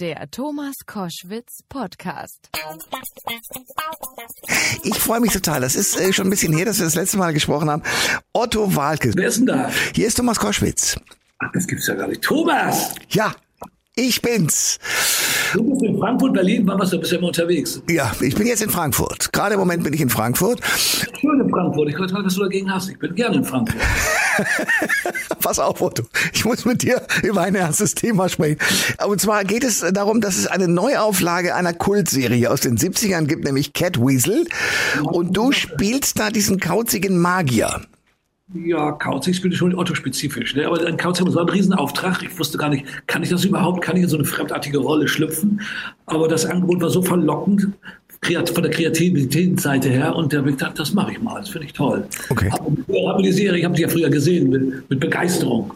Der Thomas Koschwitz Podcast. Ich freue mich total. Das ist äh, schon ein bisschen her, dass wir das letzte Mal gesprochen haben. Otto Walke. Wer ist denn da? Hier ist Thomas Koschwitz. Ach, das gibt's ja gar nicht. Thomas! Ja, ich bin's. Du bist in Frankfurt, Berlin, wann warst du? Bist ja immer unterwegs. Ja, ich bin jetzt in Frankfurt. Gerade im Moment bin ich in Frankfurt. Schön in Frankfurt. Ich weiß nicht, was du dagegen hast. Ich bin gerne in Frankfurt. Pass auf, Otto. Ich muss mit dir über ein ernstes Thema sprechen. Und zwar geht es darum, dass es eine Neuauflage einer Kultserie aus den 70ern gibt, nämlich Cat Weasel. Und du spielst da diesen kauzigen Magier. Ja, Kauzig spielt schon Otto-spezifisch. Ne? Aber ein Kauzig war ein Riesenauftrag. Ich wusste gar nicht, kann ich das überhaupt, kann ich in so eine fremdartige Rolle schlüpfen? Aber das Angebot war so verlockend, von der Kreativitätsseite her und der habe ich gedacht, das mache ich mal, das finde ich toll. Okay. Aber die Serie, ich habe die ja früher gesehen, mit, mit, Begeisterung.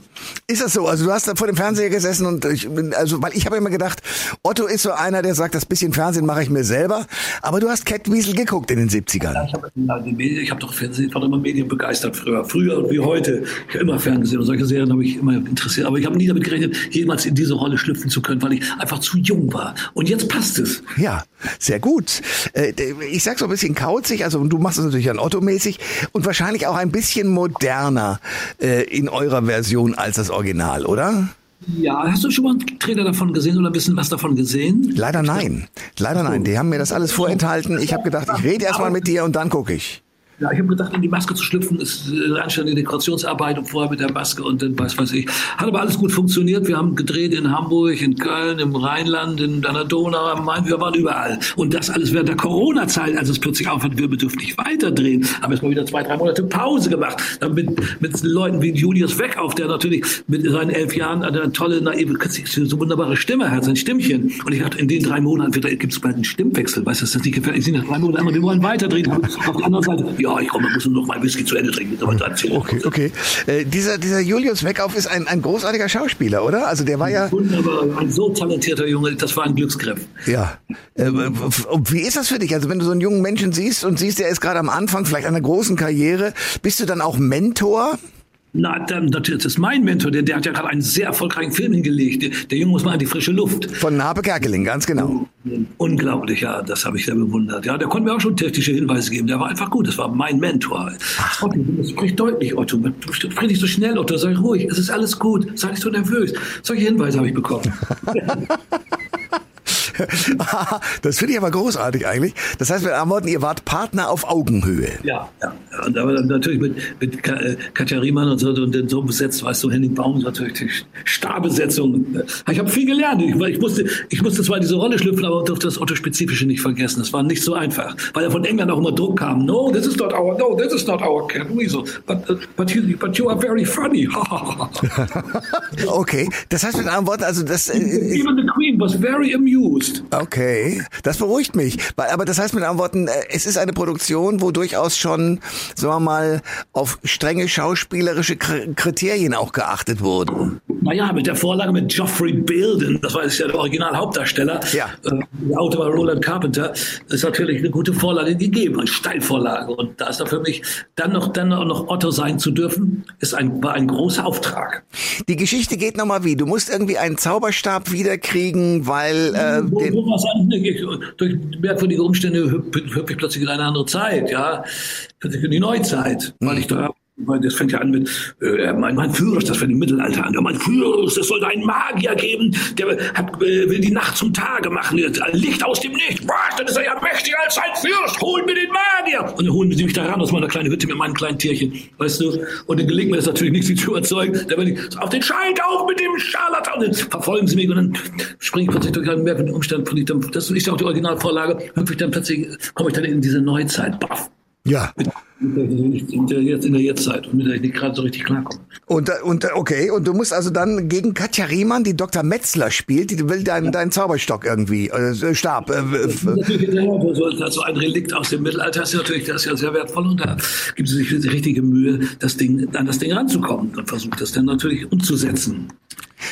Ist das so? Also du hast da vor dem Fernseher gesessen und ich bin, also weil ich habe immer gedacht, Otto ist so einer, der sagt, das bisschen Fernsehen mache ich mir selber, aber du hast Cat Weasel geguckt in den 70ern. Ja, ich habe hab doch Fernsehen, ich war immer Medien begeistert früher, früher wie heute. Ich habe immer Fernsehen und solche Serien habe ich immer interessiert, aber ich habe nie damit gerechnet, jemals in diese Rolle schlüpfen zu können, weil ich einfach zu jung war. Und jetzt passt es. Ja, sehr gut. Äh, ich sag so ein bisschen kauzig, also du machst es natürlich an Otto-mäßig und wahrscheinlich auch ein bisschen moderner äh, in eurer Version als das Original, oder? Ja, hast du schon mal einen Trailer davon gesehen oder ein bisschen was davon gesehen? Leider nein. Leider nein. Die haben mir das alles vorenthalten. Ich habe gedacht, ich rede erstmal mit dir und dann gucke ich. Ja, ich habe gedacht, in die Maske zu schlüpfen ist eine anständige Dekorationsarbeit und vorher mit der Maske und dann weiß weiß ich. Hat aber alles gut funktioniert. Wir haben gedreht in Hamburg, in Köln, im Rheinland, in der Donau, am Main, wir waren überall. Und das alles während der Corona-Zeit, als es plötzlich aufhört, wir dürfen nicht weiterdrehen. Haben jetzt mal wieder zwei, drei Monate Pause gemacht. Dann mit, mit Leuten wie Julius Weckauf, der natürlich mit seinen elf Jahren eine tolle, naive, so wunderbare Stimme hat, sein Stimmchen. Und ich dachte, in den drei Monaten gibt es bald einen Stimmwechsel. Weißt du, das ist nicht gefährlich. Ich nach drei Monaten, wir wollen weiterdrehen. Auf der anderen Seite, ja, ich komme, muss nur noch mal Whisky zu Ende trinken. Okay, okay. Äh, dieser, dieser Julius Weckauf ist ein, ein großartiger Schauspieler, oder? Also der war ja... Wunderbar, ein so talentierter Junge, das war ein Glücksgriff. Ja. Äh, wie ist das für dich? Also wenn du so einen jungen Menschen siehst und siehst, der ist gerade am Anfang vielleicht einer großen Karriere, bist du dann auch Mentor? Na, dann, das ist mein Mentor, der, der hat ja gerade einen sehr erfolgreichen Film hingelegt. Der, der Junge muss mal an die frische Luft. Von Nabe Kerkeling, ganz genau. Unglaublich, ja, das habe ich sehr bewundert. Ja, der konnte mir auch schon technische Hinweise geben. Der war einfach gut, das war mein Mentor. Ach. Otto, sprichst deutlich, Otto. Du sprichst nicht so schnell, Otto. Ich ruhig, es ist alles gut. Sei nicht so nervös. Solche Hinweise habe ich bekommen. das finde ich aber großartig eigentlich. Das heißt, mit anderen Worten, ihr wart Partner auf Augenhöhe. Ja, ja. Und aber natürlich mit, mit äh, Katja Riemann und so, und dann so besetzt, weißt du, Henning Baum, natürlich die Starbesetzung. Ich habe viel gelernt. Ich, ich, musste, ich musste zwar diese Rolle schlüpfen, aber durfte das Otto-Spezifische nicht vergessen. Das war nicht so einfach, weil ja von England auch immer Druck kam. No, this is not our, no, this is not our cat weasel. But, uh, but, you, but you are very funny. okay, das heißt mit anderen Worten, also das... Äh, Even the Queen was very amused. Okay, das beruhigt mich. Aber das heißt mit anderen Worten, äh, es ist eine Produktion, wo durchaus schon, sagen wir mal, auf strenge schauspielerische Kriterien auch geachtet wurde. Naja, mit der Vorlage mit Geoffrey Bilden, das war ja der Original-Hauptdarsteller, ja. äh, der Autor war Roland Carpenter, ist natürlich eine gute Vorlage gegeben, eine Steilvorlage. Und da ist da für mich, dann noch, dann noch Otto sein zu dürfen, ist ein, war ein großer Auftrag. Die Geschichte geht nochmal wie, du musst irgendwie einen Zauberstab wiederkriegen, weil... Äh, wo, wo was durch merkwürdige Umstände hüpfe ich plötzlich in eine andere Zeit, ja, plötzlich in die Neuzeit, weil ich da das fängt ja an mit, äh, mein, mein Fürst, das fängt im Mittelalter an. Ja, mein Fürst, es sollte einen Magier geben, der hat, äh, will die Nacht zum Tage machen, Licht aus dem Licht. Was, dann ist er ja mächtiger als sein Fürst. Hol mir den Magier. Und dann holen sie mich da ran aus meiner kleinen Hütte mit meinem kleinen Tierchen, weißt du. Und dann gelingt mir das natürlich nicht, sie zu überzeugen. Dann werde ich auf den Schein auf mit dem Scharlatan. Und dann verfolgen sie mich und dann springe ich plötzlich durch einen merkwürdigen Umstand. Das ist ja auch die Originalvorlage. Hüpfe ich dann plötzlich, komme ich dann in diese Neuzeit. Baff. Ja. In der, jetzt, in der Jetztzeit, mit der ich nicht gerade so richtig klarkomme. Und, und okay, und du musst also dann gegen Katja Riemann, die Dr. Metzler spielt, die will deinen, ja. deinen Zauberstock irgendwie, äh, Stab. Äh, natürlich so, so ein Relikt aus dem Mittelalter ist natürlich das ist ja sehr wertvoll und da gibt es sich die richtige Mühe, das Ding, an das Ding ranzukommen und versucht das dann natürlich umzusetzen.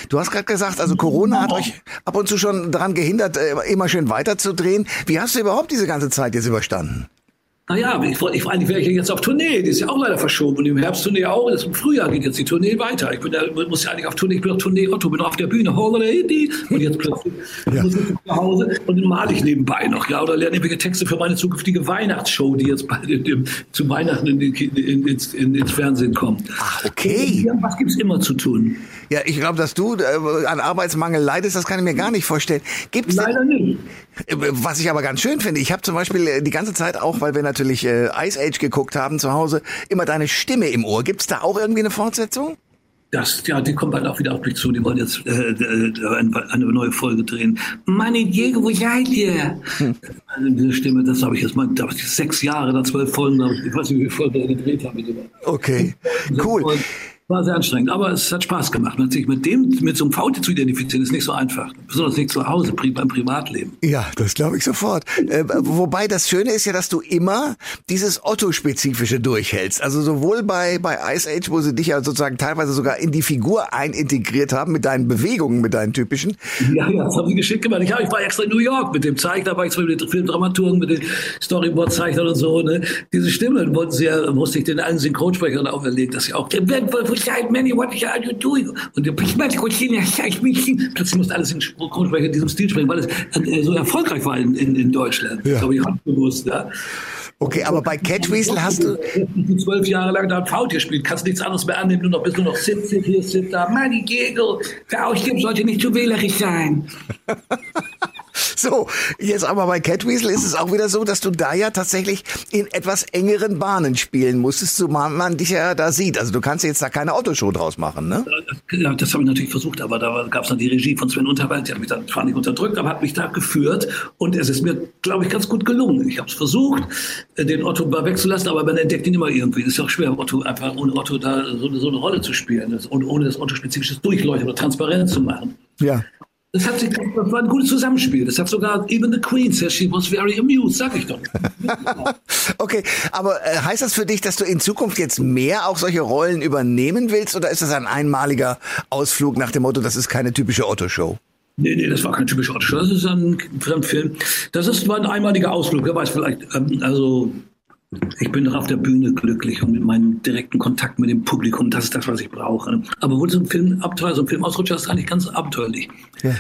Du hast gerade gesagt, also Corona hat euch ab und zu schon daran gehindert, äh, immer schön weiterzudrehen. Wie hast du überhaupt diese ganze Zeit jetzt überstanden? Naja, ich, ich, eigentlich wäre ich jetzt auf Tournee, die ist ja auch leider verschoben. Und im Herbsttournee auch, das im Frühjahr geht jetzt die Tournee weiter. Ich bin ja, muss ja eigentlich auf Tournee, ich bin auf Tournee Otto, bin auf der Bühne, und jetzt plötzlich ja. muss ich zu Hause und dann male ich nebenbei noch, ja, oder lerne irgendwelche Texte für meine zukünftige Weihnachtsshow, die jetzt bald in, in, zu Weihnachten in, in, ins, ins Fernsehen kommt. Ach, okay. Was gibt's immer zu tun? Ja, ich glaube, dass du äh, an Arbeitsmangel leidest, das kann ich mir gar nicht vorstellen. Gibt's Leider nicht. Äh, was ich aber ganz schön finde, ich habe zum Beispiel äh, die ganze Zeit auch, weil wir natürlich Ice Age geguckt haben zu Hause, immer deine Stimme im Ohr. Gibt's da auch irgendwie eine Fortsetzung? Das, ja, die kommt bald auch wieder auf mich zu. Die wollen jetzt äh, eine neue Folge drehen. Meine Diego, wo seid ihr? Hm. Also diese Stimme, das habe ich jetzt mal, da ich sechs Jahre, da zwölf Folgen, ich weiß nicht, wie viele Folgen gedreht haben. Okay, cool. War sehr anstrengend, aber es hat Spaß gemacht. Sich mit dem, mit so einem Faute zu identifizieren, ist nicht so einfach. Besonders nicht zu Hause, beim Privatleben. Ja, das glaube ich sofort. Äh, wobei das Schöne ist ja, dass du immer dieses Otto-spezifische durchhältst. Also sowohl bei, bei Ice Age, wo sie dich ja sozusagen teilweise sogar in die Figur einintegriert haben, mit deinen Bewegungen, mit deinen typischen. Ja, ja, das haben sie geschickt gemacht. Ich, ich war extra in New York mit dem Zeichner, war ich mit den Filmdramaturgen, mit den Storyboard-Zeichnern und so. Ne? Diese Stimmen wollten sie ja, musste ich den allen Synchronsprechern auferlegen, dass sie auch, side, Manny, what are you doing? Und der plötzlich musste alles in Synchronsprecher in diesem Stil sprechen, weil es äh, so erfolgreich war in, in, in Deutschland. Ja. Habe ich auch bewusst. Ja. Okay, aber bei Catweasel hast du... Zwölf Jahre lang da Faut gespielt, kannst nichts anderes mehr annehmen, nur noch bist du noch 70, hier, 70, da. Manny Gegel, der Ausstieg sollte nicht zu wählerisch sein. So, jetzt aber bei Catweasel ist es auch wieder so, dass du da ja tatsächlich in etwas engeren Bahnen spielen musstest, zumal man dich ja da sieht. Also du kannst jetzt da keine Autoshow draus machen, ne? Ja, das habe ich natürlich versucht, aber da gab es dann die Regie von Sven Unterwald, die hat mich dann zwar nicht unterdrückt, aber hat mich da geführt und es ist mir, glaube ich, ganz gut gelungen. Ich habe es versucht, äh, den Otto mal wegzulassen, aber man entdeckt ihn immer irgendwie. Das ist ja auch schwer, Otto einfach ohne Otto da so, so eine Rolle zu spielen und ohne das Otto-spezifisches Durchleuchten oder transparent zu machen. Ja. Das, hat sich, das war ein gutes Zusammenspiel. Das hat sogar even the Queen says she was very amused, sag ich doch. okay, aber äh, heißt das für dich, dass du in Zukunft jetzt mehr auch solche Rollen übernehmen willst oder ist das ein einmaliger Ausflug nach dem Motto, das ist keine typische Otto-Show? Nee, nee, das war kein typischer Otto-Show. Das ist ein Fremdfilm. Das ist, war ein einmaliger Ausflug. Wer weiß vielleicht, ähm, also ich bin doch auf der Bühne glücklich und mit meinem direkten Kontakt mit dem Publikum, das ist das, was ich brauche. Aber wo so ein Film Abenteuer, so ein Film Ausrutscher ist eigentlich ganz abenteuerlich. Ja.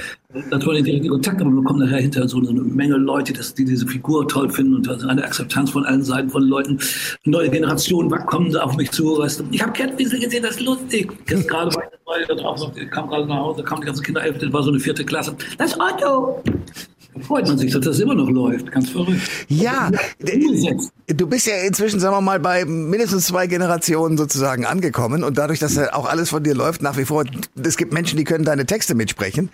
Das war der direkte Kontakt, aber man bekommt nachher hinterher so eine Menge Leute, die diese Figur toll finden und eine Akzeptanz von allen Seiten von Leuten. Neue Generationen kommen auf mich zu, weißt du. Ich habe Catwiesel gesehen, das ist lustig. Jetzt gerade war ich da drauf, kam gerade nach Hause, kamen die ganzen Kinder, das war so eine vierte Klasse. Das ist Otto! Freut man sich, dass das immer noch läuft. Ganz verrückt. Ja, du bist ja inzwischen, sagen wir mal, bei mindestens zwei Generationen sozusagen angekommen und dadurch, dass auch alles von dir läuft, nach wie vor, es gibt Menschen, die können deine Texte mitsprechen.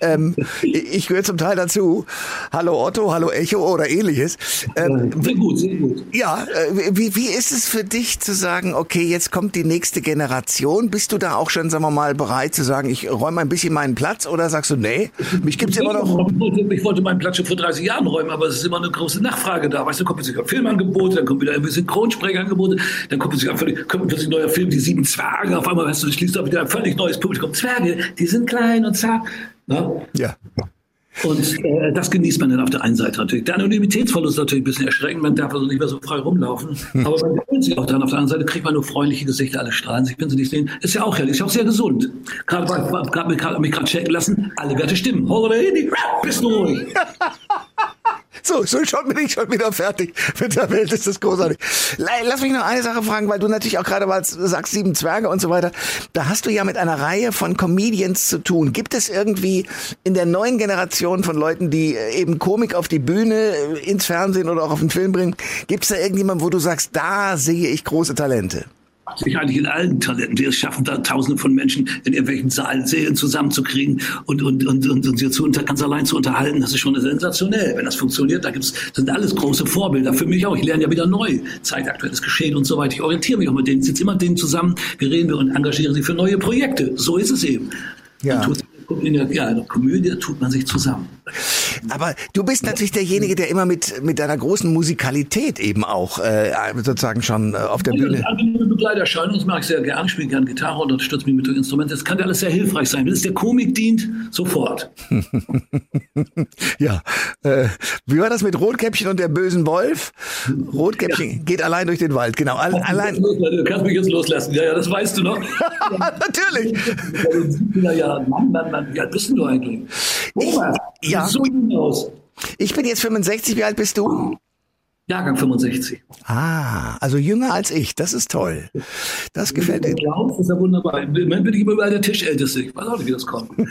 Ähm, ich gehöre zum Teil dazu. Hallo Otto, hallo Echo oder ähnliches. Ähm, sehr gut, sehr gut. Ja, äh, wie, wie ist es für dich zu sagen, okay, jetzt kommt die nächste Generation? Bist du da auch schon, sagen wir mal, bereit zu sagen, ich räume ein bisschen meinen Platz oder sagst du, nee, mich gibt's immer noch? Ich wollte meinen Platz schon vor 30 Jahren räumen, aber es ist immer eine große Nachfrage da. Weißt du, kommt plötzlich Filmangebote, dann kommt wieder ein bisschen Synchronsprecherangebote, dann kommt plötzlich, kommt plötzlich ein neuer Film, die sieben Zwerge, auf einmal weißt du, schließt auch wieder ein völlig neues Publikum. Zwerge, die sind klein und zart. Ne? Ja. Und äh, das genießt man dann auf der einen Seite natürlich. Der Anonymitätsverlust ist natürlich ein bisschen erschreckend, man darf also nicht mehr so frei rumlaufen. Aber man gewöhnt sich auch dran. Auf der anderen Seite kriegt man nur freundliche Gesichter, alle strahlen sich, wenn sie nicht sehen. Ist ja auch herrlich, ist ja auch sehr gesund. Gerade mich gerade checken lassen, alle Werte stimmen. Holiday, bist du ruhig. So, schon bin ich schon wieder fertig. Mit der Welt ist das großartig. Lass mich noch eine Sache fragen, weil du natürlich auch gerade mal sagst, sieben Zwerge und so weiter. Da hast du ja mit einer Reihe von Comedians zu tun. Gibt es irgendwie in der neuen Generation von Leuten, die äh, eben Komik auf die Bühne, äh, ins Fernsehen oder auch auf den Film bringen, gibt es da irgendjemanden, wo du sagst, da sehe ich große Talente? Sich eigentlich in allen Talenten, die es schaffen, da Tausende von Menschen in irgendwelchen Saalen, zusammenzukriegen und, und, und, und, und sie zu unter, ganz allein zu unterhalten, das ist schon sensationell. Wenn das funktioniert, da gibt's, das sind alles große Vorbilder. Für mich auch. Ich lerne ja wieder neu, zeitaktuelles Geschehen und so weiter. Ich orientiere mich auch mit denen, sitze immer mit denen zusammen, wir reden wir und engagieren sie für neue Projekte. So ist es eben. Ja. in der, ja, in der Komödie tut man sich zusammen. Aber du bist natürlich derjenige, der immer mit, mit deiner großen Musikalität eben auch äh, sozusagen schon äh, auf der Ja, Bühne. Angenehme Begleiterscheinung, das mag ich sehr gerne. Ich spiele gerne Gitarre und unterstütze mich mit dem Instrument. Das kann ja alles sehr hilfreich sein. Wenn es der Komik dient, sofort. Ja. Äh, wie war das mit Rotkäppchen und der bösen Wolf? Rotkäppchen geht allein durch den Wald, genau. All, allein. Du kannst mich jetzt loslassen. Ja, ja, das weißt du noch. Natürlich. Ja, ja, Mann, Mann, Mann. Wie alt bist du eigentlich? Thomas, du ja. so aus. Ich bin jetzt 65, wie alt bist du? Jahrgang 65. Ah, also jünger als ich. Das ist toll. Das gefällt mir. glaubst, ist ja wunderbar. Im Moment bin ich immer überall der Tischälteste. Ich weiß auch nicht, wie das kommt.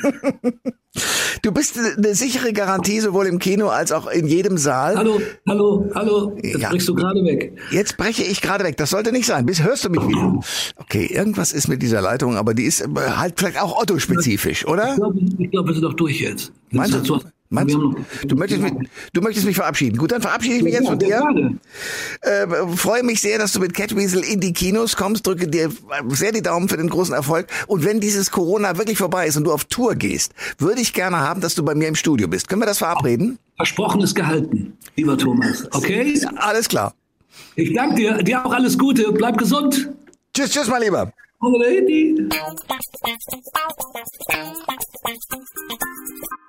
Du bist eine sichere Garantie sowohl im Kino als auch in jedem Saal. Hallo, hallo, hallo. Jetzt Ja. brichst du gerade weg. Jetzt breche ich gerade weg. Das sollte nicht sein. Bis hörst du mich wieder. Okay, irgendwas ist mit dieser Leitung, aber die ist äh, halt vielleicht auch Otto-spezifisch, oder? Ich glaube, glaub, wir sind doch durch jetzt. Meinst du? Meinst wir du? möchtest, mich, du möchtest mich verabschieden. Gut, dann verabschiede ich mich jetzt von dir. Ja. Äh, freue mich sehr, dass du mit Catweasel in die Kinos kommst. Drücke dir sehr die Daumen für den großen Erfolg. Und wenn dieses Corona wirklich vorbei ist und du auf Tour gehst, würde ich gerne haben, dass du bei mir im Studio bist. Können wir das verabreden? Versprochen ist gehalten, lieber Thomas. Okay? Alles klar. Ich danke dir. Dir auch alles Gute. Bleib gesund. Tschüss, tschüss, mein Lieber.